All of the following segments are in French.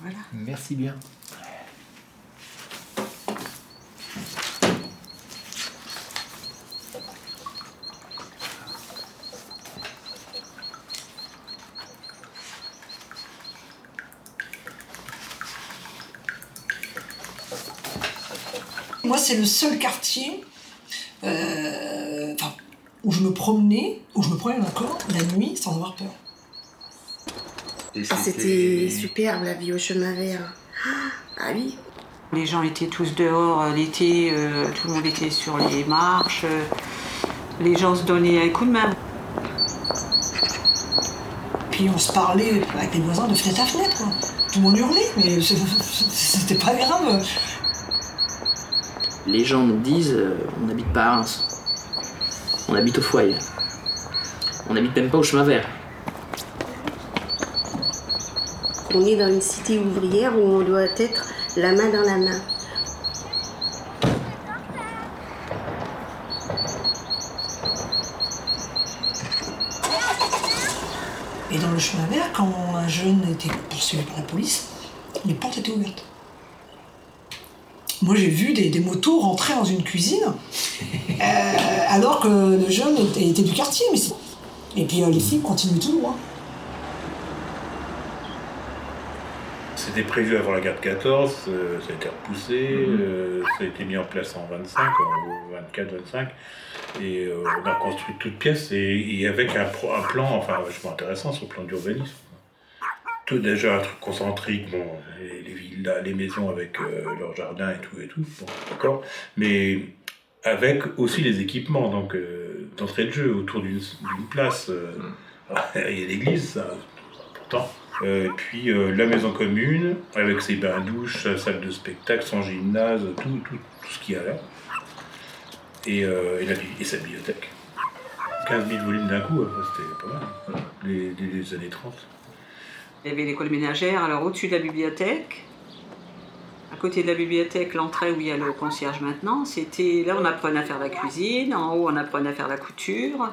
Voilà. Merci bien. Moi, c'est le seul quartier euh, je me promenais, où je me promenais encore la nuit sans avoir peur. Ah, C'était superbe la vie au chemin vert. Ah oui. Les gens étaient tous dehors euh, l'été, euh, tout le monde était sur les marches. euh, les gens se donnaient un coup de main. Puis on se parlait avec les voisins de fenêtre à fenêtre. quoi. Tout le monde hurlait, mais c'était pas grave. Les gens nous disent on n'habite pas à Reims. On habite au foyer. On n'habite même pas au chemin vert. On est dans une cité ouvrière où on doit être la main dans la main. Et dans le chemin vert, quand un jeune était poursuivi par la police, les portes étaient ouvertes. Moi, j'ai vu des, des motos rentrer dans une cuisine, euh, alors que le jeune était, était du quartier. Mais c'est- et puis euh, les filles continuent tout droit. C'était prévu avant la guerre de 14, euh, ça a été repoussé, euh, ça a été mis en place en 25, en 24-25, et euh, on a construit toutes pièces et, et avec un, pro- un plan, enfin vachement intéressant sur le plan d'urbanisme. Tout déjà un truc concentrique, bon, les, les villas, les maisons avec euh, leur jardin et tout et tout, bon, d'accord, mais avec aussi les équipements, donc euh, d'entrée de jeu autour d'une place, euh, il y a l'église, ça, important. Euh, puis euh, la maison commune, avec ses bains-douches, sa salle de spectacle, son gymnase, tout, tout, tout ce qu'il y a là. Et, euh, et, la, bi- et sa bibliothèque. 15 000 volumes d'un coup, c'était pas mal. Les, les- les années 30. Il y avait l'école ménagère, alors au-dessus de la bibliothèque, à côté de la bibliothèque, l'entrée où il y a le concierge maintenant, c'était là on apprenait à faire la cuisine, en haut on apprenait à faire la couture,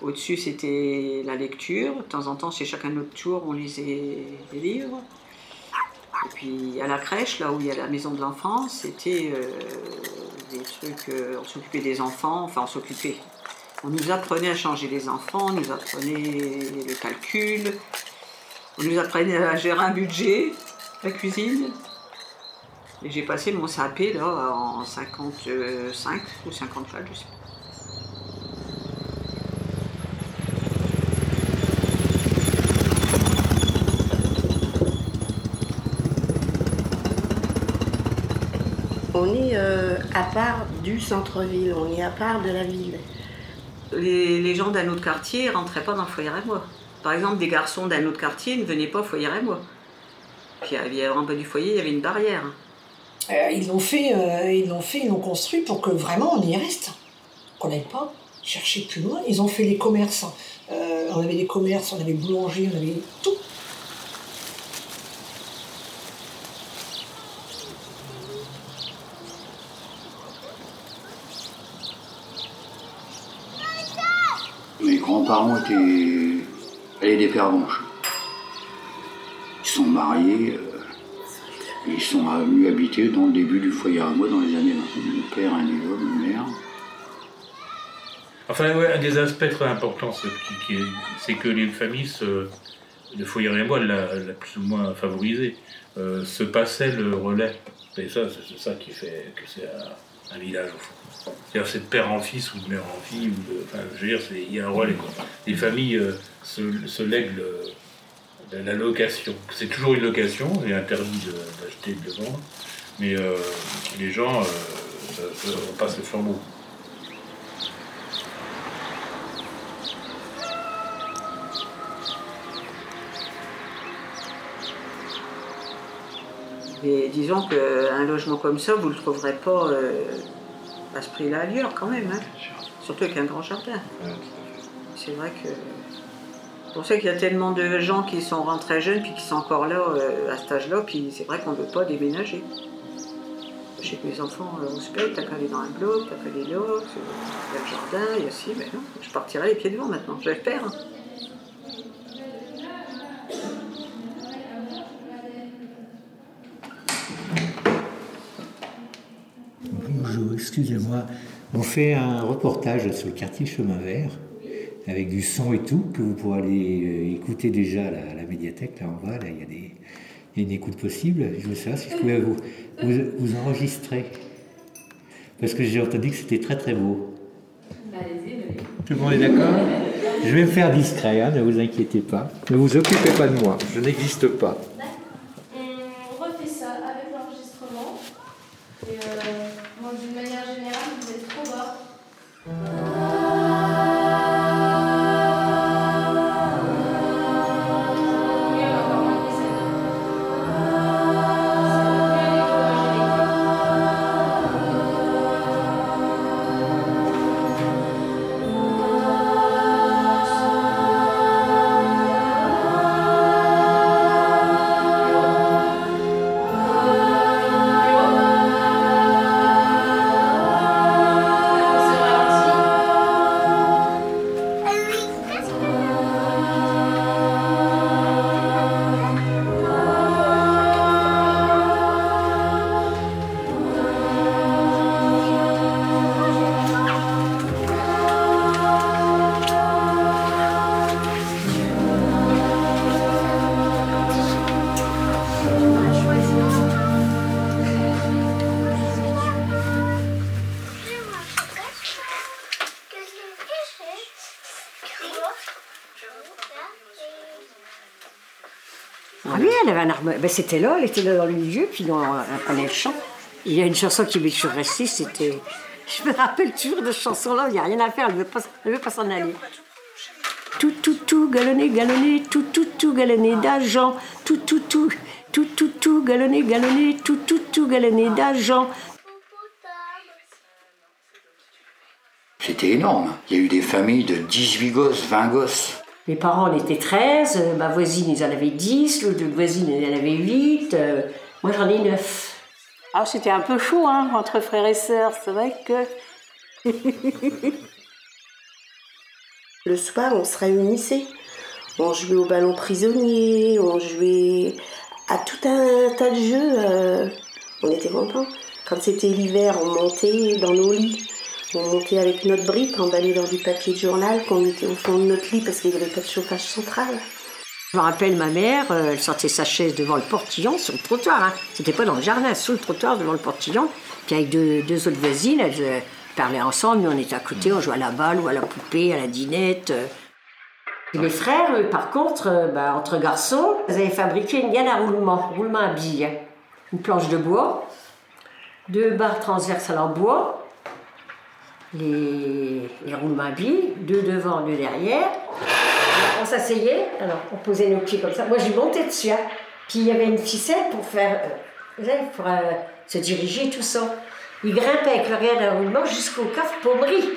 au-dessus c'était la lecture, de temps en temps chez chacun de notre tour on lisait des livres. Et puis à la crèche, là où il y a la maison de l'enfance, c'était euh, des trucs, euh, on s'occupait des enfants, enfin on s'occupait. On nous apprenait à changer les enfants, on nous apprenait les calculs, on nous apprenait à gérer un budget, la cuisine. Et j'ai passé mon CAP là en 55 ou 54, je sais pas. On est euh, à part du centre-ville, on est à part de la ville. Les, les gens d'un autre quartier ne rentraient pas dans le foyer à moi. Par exemple, des garçons d'un autre quartier ne venaient pas au foyer à moi. Puis il y avait en bas du foyer, il y avait une barrière. Euh, ils l'ont fait, euh, ils l'ont fait, ils l'ont construit pour que vraiment on y reste. Qu'on n'aille pas chercher plus loin. Ils ont fait les commerces. Euh, on avait des commerces, on avait boulanger, on avait tout. Mes grands-parents étaient allaient des pervenches. Ils sont mariés, ils sont venus habiter dans le début du foyer à moi dans les années 20. Mon père, un niveau, ma mère. Enfin, un des aspects très importants, c'est que les familles, se, le foyer et moi l'a plus ou moins favorisé, euh, se passaient le relais. Et ça, c'est ça qui fait que c'est un, village au fond. C'est-à-dire c'est de père en fils ou de mère en fille, ou de, enfin, je veux dire, il y a un relais. Les familles euh, se, se lèguent le- la, la location. C'est toujours une location, il est interdit d'acheter et de vendre, mais euh, les gens, euh, ça- ça- on passe le flambeau. Mais disons qu'un logement comme ça, vous ne le trouverez pas euh, à ce prix-là ailleurs quand même. hein. Surtout avec un grand jardin. C'est vrai que. C'est pour ça qu'il y a tellement de gens qui sont rentrés jeunes puis qui sont encore là euh, à cet âge-là, puis c'est vrai qu'on ne veut pas déménager. Chez mes enfants au spectre, t'as qu'à aller dans un bloc, t'as qu'à aller là, il y a le jardin, il y a ci, mais non, je partirai les pieds devant maintenant, j'espère. Hein. Bonjour, excusez-moi. On fait un reportage sur le quartier Chemin Vert, avec du son et tout, que vous pourrez aller euh, écouter déjà à la, médiathèque, là en bas, là, il y a des, il y a une écoute possible. Je veux savoir si je pouvais vous, vous, enregistrer. Parce que j'ai entendu que c'était très très beau. Tout le monde est d'accord? Je vais me faire discret, hein, ne vous inquiétez pas. Ne vous occupez pas de moi, je n'existe pas. Ben, c'était là, elle était là dans le milieu, puis on, on le chant. Il y a une chanson qui m'est toujours restée, c'était. Je me rappelle toujours de cette chanson-là, il n'y a rien à faire, elle ne veut pas, s'en aller. Tout, tout, tout, galonné, galonné, tout, tout, tout, galonné d'argent, tout, tout, tout, tout, tout, tout, galonné, galonné, tout, tout, tout, galonné d'argent. C'était énorme. Il y a eu des familles de 18 gosses, 20 gosses. Mes parents en étaient 13, euh, ma voisine ils en avait 10, l'autre voisine elle en avait 8, euh, moi j'en ai 9. Alors c'était un peu chaud hein, entre frères et sœurs, c'est vrai que. Le soir on se réunissait. On jouait au ballon prisonnier, on jouait à tout un tas de jeux. Euh, on était contents. Quand c'était l'hiver, on montait dans nos lits. On montait avec notre brique, emballée dans du papier de journal qu'on mettait au fond de notre lit parce qu'il n'y avait pas de chauffage central. Je me rappelle ma mère, euh, elle sortait sa chaise devant le portillon, sur le trottoir. Hein. C'était pas dans le jardin, sur le trottoir devant le portillon. Puis avec deux, deux autres voisines, elles euh, parlaient ensemble. Nous, on était à côté, on jouait à la balle ou à la poupée, à la dinette. mes frères, par contre, bah, entre garçons, ils avaient fabriqué une gaine à roulement, roulement à billes. Une planche de bois, deux barres transversales en bois, les, roulements deux devant, deux derrière. on s'asseyait, alors on posait nos pieds comme ça. Moi, j'ai monté dessus. Hein. Puis il y avait une ficelle pour faire, euh, pour euh, se diriger tout ça. Il grimpait avec le rien d'un roulement jusqu'au coffre pauvri.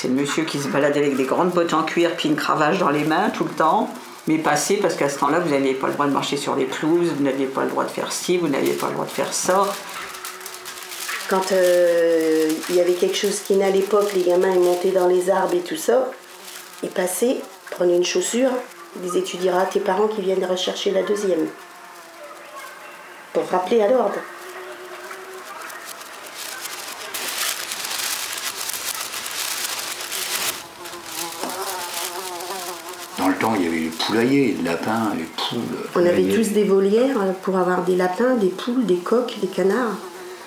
C'est le monsieur qui se baladait avec des grandes bottes en cuir puis une cravache dans les mains tout le temps. Mais passé, parce qu'à ce temps-là, vous n'aviez pas le droit de marcher sur les pelouses, vous n'aviez pas le droit de faire ci, vous n'aviez pas le droit de faire ça. Quand euh, il y avait quelque chose qui n'allait pas, les gamins montaient dans les arbres et tout ça, ils passaient, prenaient une chaussure, ils disaient à tes parents qu'ils viennent rechercher la deuxième. Pour rappeler à l'ordre. Lapins, les poules. On avait tous des volières pour avoir des lapins, des poules, des coqs, des canards.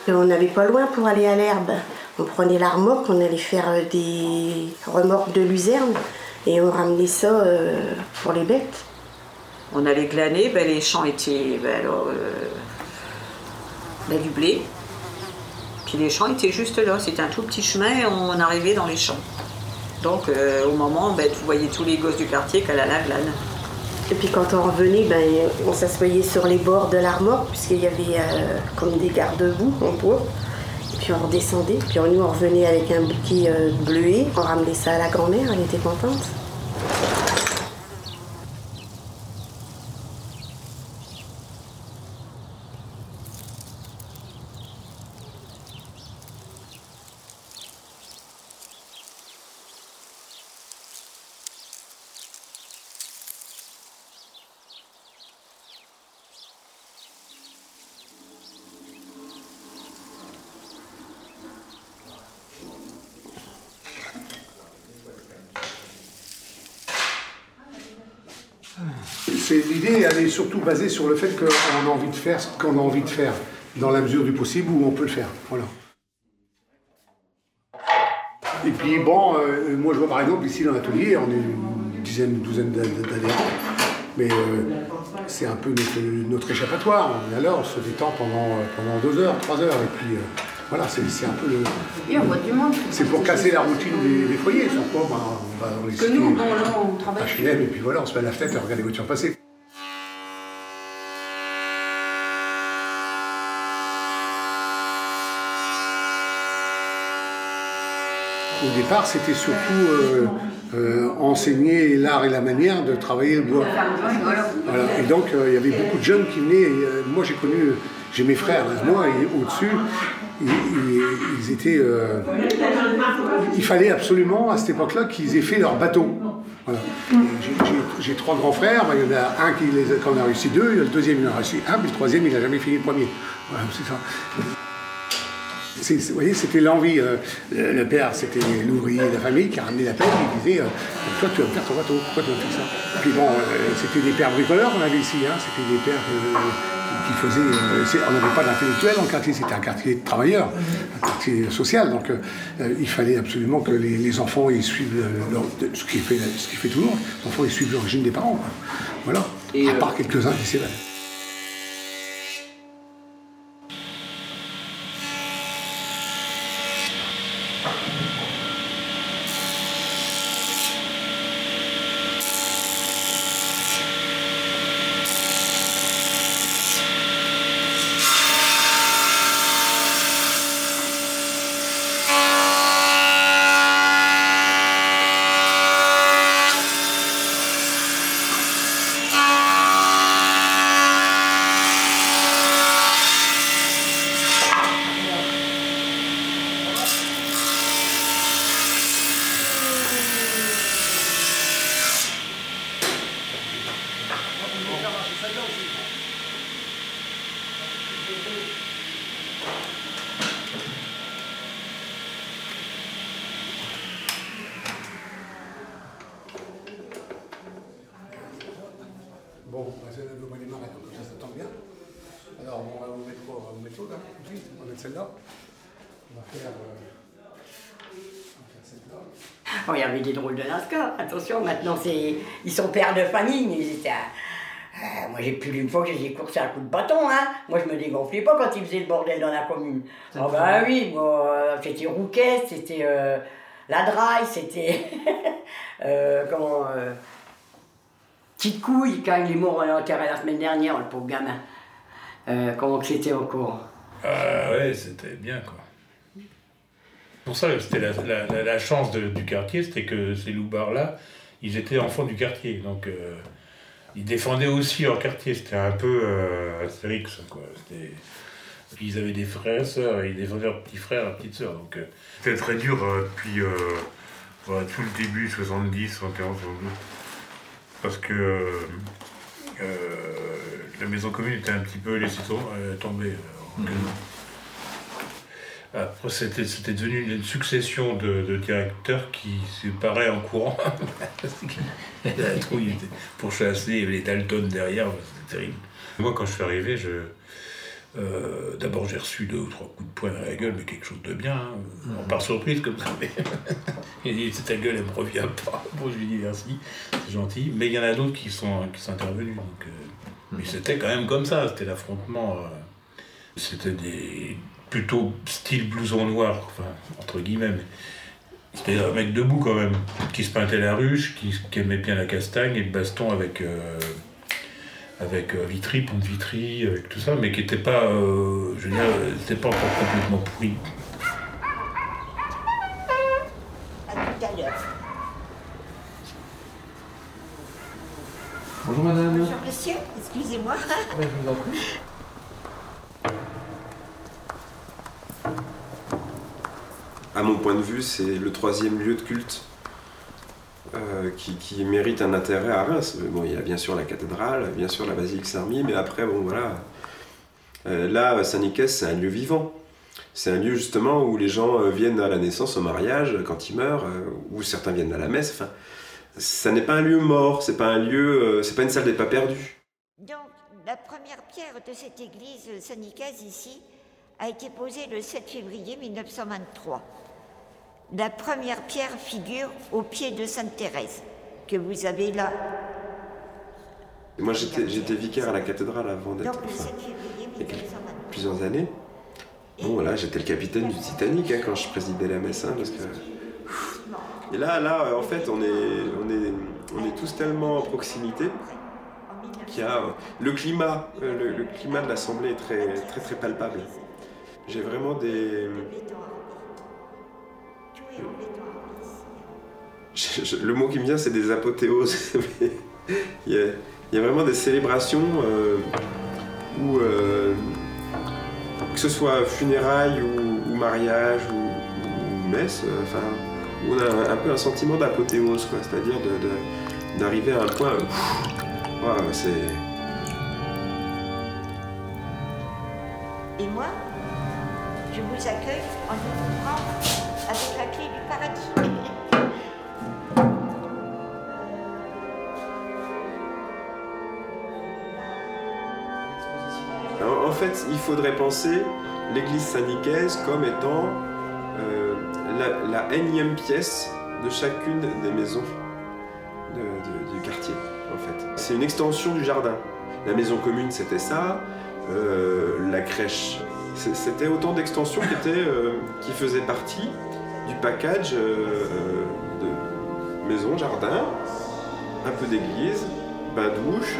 Et on n'avait pas loin pour aller à l'herbe. On prenait la remorque, on allait faire euh, des remorques de luzerne et on ramenait ça euh, pour les bêtes. On allait glaner, ben, les champs étaient ben, euh, ben, du blé. Puis les champs étaient juste là, c'était un tout petit chemin et on arrivait dans les champs. Donc euh, au moment, ben, vous voyez tous les gosses du quartier qu'elle a la glane. Et puis quand on revenait, ben, on s'assoyait sur les bords de l'armoire, puisqu'il y avait euh, comme des garde-boue en bois. Et puis on redescendait, puis on, nous on revenait avec un bouquet euh, bleué, on ramenait ça à la grand-mère, elle était contente. C'est l'idée, elle est surtout basée sur le fait qu'on a envie de faire ce qu'on a envie de faire, dans la mesure du possible où on peut le faire. Voilà. Et puis bon, euh, moi je vois par exemple ici dans l'atelier, on est une dizaine, une douzaine d'a- d'adhérents, mais euh, c'est un peu notre, notre échappatoire. On est là, on se détend pendant, euh, pendant deux heures, trois heures, et puis euh, voilà, c'est un peu le. Et on voit du monde. C'est pour casser la routine des, des foyers, sans quoi ben, on va dans les Que nous, là, on travaille. HLM, et puis voilà, on se met à la fenêtre et on regarde les voitures passer. Au départ, c'était surtout euh, euh, enseigner l'art et la manière de travailler le bois. Et donc, euh, il y avait beaucoup de jeunes qui venaient. moi, j'ai connu, j'ai mes frères, moi, et au-dessus, ils, étaient. il fallait absolument, à cette époque-là, qu'ils aient fait leur bateau. J'ai- trois grands frères, il y en a un qui les a, qui en a réussi deux, le deuxième il en a réussi un, puis le troisième il n'a jamais fini le premier. Voilà, c'est ça. Vous voyez, c'était l'envie. euh, le, le père, c'était l'ouvrier de la famille qui a ramené la pelle et disait euh, Toi, tu vas me faire ton bateau, pourquoi tu vas me faire ça? Puis bon, euh, c'était des pères bricoleurs qu'on avait ici, hein, c'était des pères qui, faisaient. on n'avait pas d'intellectuels dans le quartier, c'était un quartier de travailleurs, un quartier social. Donc il fallait absolument que les, les enfants ils suivent leur- ce, qui fait, ce qui fait toujours, les enfants ils suivent l'origine des parents. quoi. Voilà. Et, à part quelques-uns qui s'évadent. Bon, bah, c'est le mois démarrer, donc ça, ça tombe bien. Alors, on va vous mettre, quoi on va vous mettre l'autre, là, tout de suite. On va mettre celle-là. On va faire, euh, on va faire celle-là. Oh, il y avait des drôles de Lascar. Attention, maintenant, c'est... ils sont pères de famille, mais ils étaient. à- euh, moi, j'ai plus d'une fois que j'ai coursé à coup de bâton. Hein. Moi, je me dégonflais pas quand ils faisaient le bordel dans la commune. Oh, bah oui, moi, euh, c'était Rouquet, c'était euh, La Draille, c'était. euh, comment. euh, Petite couille, quand il est mort, on l'a enterré la semaine dernière, le pauvre gamin. Euh, comment que c'était encore? Ah ouais, c'était bien quoi. Pour ça, c'était la, la- la- la chance de- du quartier, c'était que ces loupards-là, ils étaient enfants du quartier. Donc, euh, ils défendaient aussi leur quartier. C'était un peu euh, Astérix, quoi. C'était- Puis ils avaient des frères et sœurs, ils défendaient leurs petits frères et leurs petites sœurs. Donc, euh, c'était très dur euh, depuis voilà, tout le début, 70, 71, 72. Parce que la maison commune était un petit peu laissée tom- tomber. en sorte. Après, c'était, c'était devenu une succession de, de directeurs qui se paraît en courant. La trouille était pour chasser, il y avait les Dalton derrière, c'était terrible. Moi, quand je suis arrivé, je, euh, d'abord j'ai reçu deux ou trois coups de poing dans la gueule, mais quelque chose de bien, hein, en par surprise comme ça. Mais il dit c'est ta gueule, elle me revient pas. Bon, je lui dis merci, c'est gentil. Mais il y en a d'autres qui sont, qui sont intervenus. Donc, euh, mais c'était quand même comme ça, c'était l'affrontement. euh, c'était des plutôt style blouson noir, enfin, entre guillemets. C'était un mec debout quand même, qui se peintait la ruche, qui, aimait bien la castagne et le baston avec, euh, avec euh, Vitry, Pont Vitry, avec tout ça, mais qui n'était pas, euh, je veux dire, pas encore complètement pourri. Bonjour madame. Bonjour monsieur, excusez-moi. À mon point de vue, c'est le troisième lieu de culte euh, qui, mérite un intérêt à Reims. Bon, il y a bien sûr la cathédrale, bien sûr la basilique Saint-Remy, mais après, bon voilà. Euh, là, Saint-Nicaise, c'est un lieu vivant. C'est un lieu justement où les gens euh, viennent à la naissance, au mariage, quand ils meurent, où certains viennent à la messe. Enfin, ça n'est pas un lieu mort, c'est pas un lieu, c'est pas une salle des pas perdus. Donc, la première pierre de cette église Saint-Nicaise ici a été posée le 7 février 1923. La première pierre figure au pied de Sainte Thérèse, que vous avez là. Moi, j'étais vicaire à la cathédrale avant d'être. Donc, le 7 enfin, février il y a quelques- 1923. plusieurs années. Bon, voilà, j'étais le capitaine du Titanic hein, quand je présidais la messe, hein, parce que. Et là, là, euh, en fait, on est, on est, on est tous tellement en proximité qu'il y a euh, le climat, euh, le, le climat de l'assemblée est très, très, très palpable. J'ai vraiment des. Le mot qui me vient, c'est des apothéoses. Il, y a, vraiment des célébrations euh, où, euh, que ce soit funérailles ou, ou mariage ou, messe, euh, enfin, où on a un, peu un sentiment d'apothéose, quoi, c'est-à-dire d'arriver à un point. c'est. Et moi, je vous accueille en vous En, fait, il faudrait penser l'église Saint-Nicaise comme étant euh, la, énième pièce de chacune des maisons du quartier, en fait. C'est une extension du jardin. La maison commune, c'était ça. euh, la crèche, c'était autant d'extensions qui, euh, qui faisaient partie du package de maison, jardin, un peu d'église, bain-douche,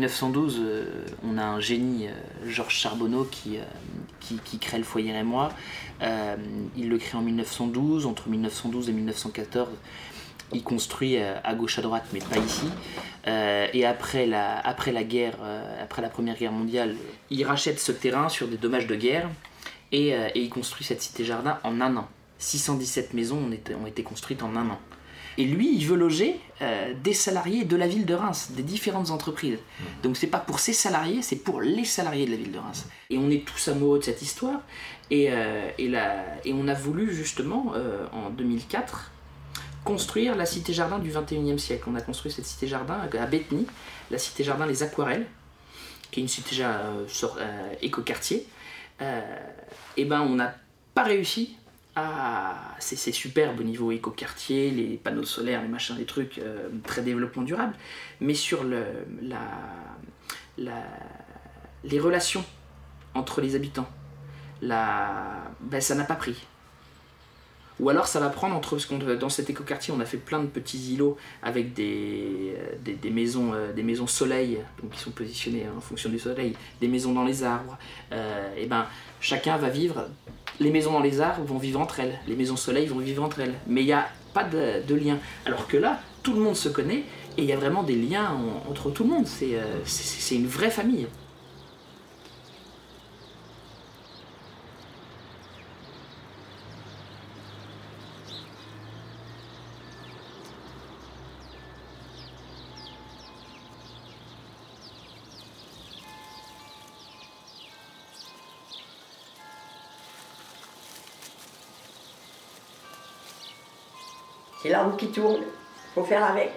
1912, euh, on a un génie, euh, Georges Charbonneau, qui, euh, qui, qui crée le foyer rémois. Il le crée en 1912. Entre 1912 et 1914, il construit à gauche à droite, mais pas ici. Et après la, après la guerre, après la Première Guerre mondiale, il rachète ce terrain sur des dommages de guerre et, et il construit cette cité-jardin en un an. 617 maisons ont été, ont été construites en un an. Et lui, il veut loger euh, des salariés de la ville de Reims, des différentes entreprises. Donc c'est pas pour ses salariés, c'est pour les salariés de la ville de Reims. Et on est tous amoureux de cette histoire. Et, euh, et, la- et on a voulu justement, euh, en 2004, construire la cité-jardin du 21e siècle. On a construit cette cité-jardin à Bethany, la cité-jardin Les Aquarelles, qui est une cité écoquartier. Euh, et ben on n'a pas réussi à. C'est superbe au niveau écoquartier, les panneaux solaires, les machins, les trucs, euh, très développement durable. Mais sur le, la, la- les relations entre les habitants, la, ben, ça n'a pas pris. Ou alors ça va prendre entre parce qu'on dans cet écoquartier on a fait plein de petits îlots avec des, euh, des, des maisons euh, des maisons soleil donc qui sont positionnées en fonction du soleil, des maisons dans les arbres. Euh, et ben chacun va vivre. Les maisons dans les arbres vont vivre entre elles, les maisons soleil vont vivre entre elles. Mais il n'y a pas de, lien. Alors que là tout le monde se connaît et il y a vraiment des liens en- entre tout le monde. C'est euh, une vraie famille. C'est la qui tourne, faut faire avec.